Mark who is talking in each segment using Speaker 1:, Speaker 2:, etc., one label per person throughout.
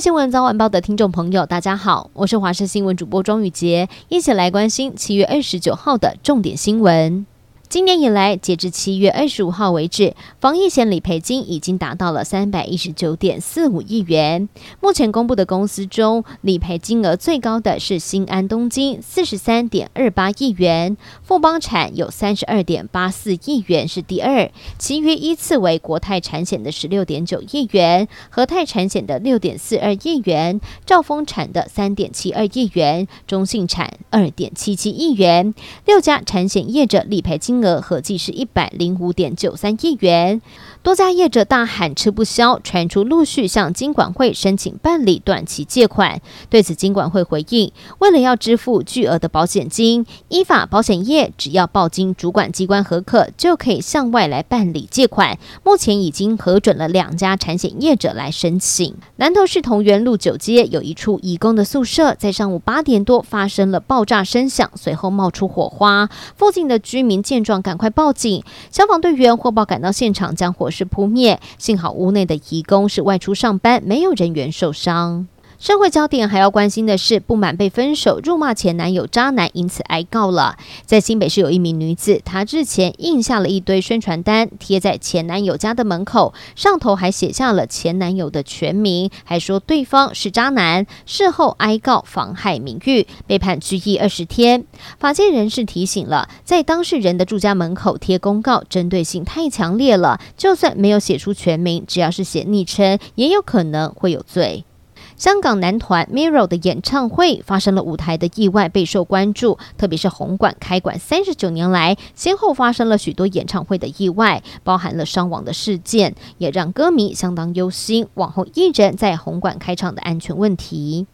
Speaker 1: 新闻早晚报的听众朋友，大家好，我是华视新闻主播庄宇杰，一起来关心七月二十九号的重点新闻。今年以来，截至七月二十五号为止，防疫险理赔金已经达到了三百一十九点四五亿元。目前公布的公司中，理赔金额最高的是新安东京，四十三点二八亿元；富邦产有三十二点八四亿元是第二，其余依次为国泰产险的十六点九亿元，和泰产险的六点四二亿元，兆丰产的三点七二亿元，中信产二点七七亿元。六家产险业者理赔金额合计是一百零五点九三亿元。多家业者大喊吃不消，传出陆续向金管会申请办理短期借款。对此，金管会回应：为了要支付巨额的保险金，依法保险业只要报经主管机关核可，就可以向外来办理借款。目前已经核准了两家产险业者来申请。南投市同源路九街有一处义工的宿舍，在上午八点多发生了爆炸声响，随后冒出火花。附近的居民见状，赶快报警。消防队员获报赶到现场，将火势。扑灭，幸好屋内的移工是外出上班，没有人员受伤。社会焦点还要关心的是，不满被分手、辱骂前男友渣男，因此挨告了。在新北市有一名女子，她日前印下了一堆宣传单，贴在前男友家的门口，上头还写下了前男友的全名，还说对方是渣男。事后挨告妨害名誉，被判拘役二十天。法界人士提醒了，在当事人的住家门口贴公告，针对性太强烈了。就算没有写出全名，只要是写昵称，也有可能会有罪。香港男团 Mirror 的演唱会发生了舞台的意外，备受关注。特别是红馆开馆三十九年来，先后发生了许多演唱会的意外，包含了伤亡的事件，也让歌迷相当忧心。往后艺人在红馆开唱的安全问题。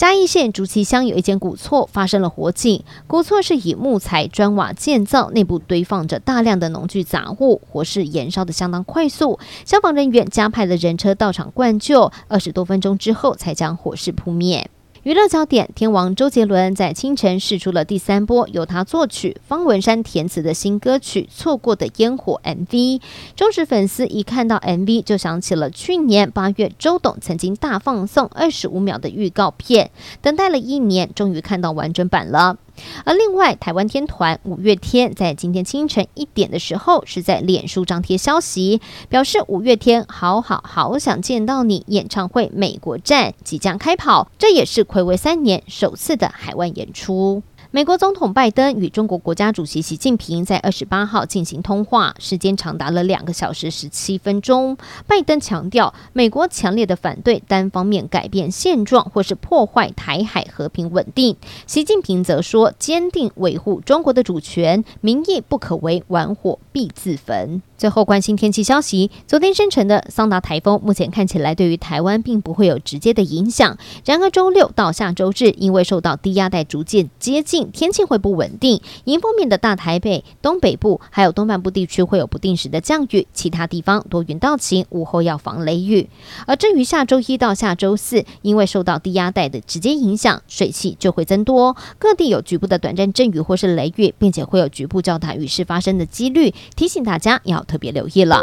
Speaker 1: 嘉义县竹崎乡有一间古厝发生了火警，古厝是以木材砖瓦建造，内部堆放着大量的农具杂物，火势燃烧的相当快速，消防人员加派了人车到场灌救，二十多分钟之后才将火势扑灭。娱乐焦点：天王周杰伦在清晨试出了第三波由他作曲、方文山填词的新歌曲《错过的烟火》MV。忠实粉丝一看到 MV 就想起了去年八月周董曾经大放送二十五秒的预告片，等待了一年，终于看到完整版了。而另外，台湾天团五月天在今天清晨一点的时候，是在脸书张贴消息，表示五月天好好好想见到你演唱会美国站即将开跑，这也是睽违三年首次的海外演出。美国总统拜登与中国国家主席习近平在二十八号进行通话，时间长达了两个小时十七分钟。拜登强调，美国强烈的反对单方面改变现状或是破坏台海和平稳定。习近平则说，坚定维护中国的主权，民意不可违，玩火必自焚。最后关心天气消息，昨天生成的桑达台风目前看起来对于台湾并不会有直接的影响。然而周六到下周日，因为受到低压带逐渐接近天气会不稳定。迎风面的大台北、东北部还有东半部地区会有不定时的降雨，其他地方多云到晴，午后要防雷雨。而至于下周一到下周四，因为受到低压带的直接影响，水汽就会增多，各地有局部的短暂阵雨或是雷雨，并且会有局部较大雨势发生的几率，提醒大家要。特别留意了。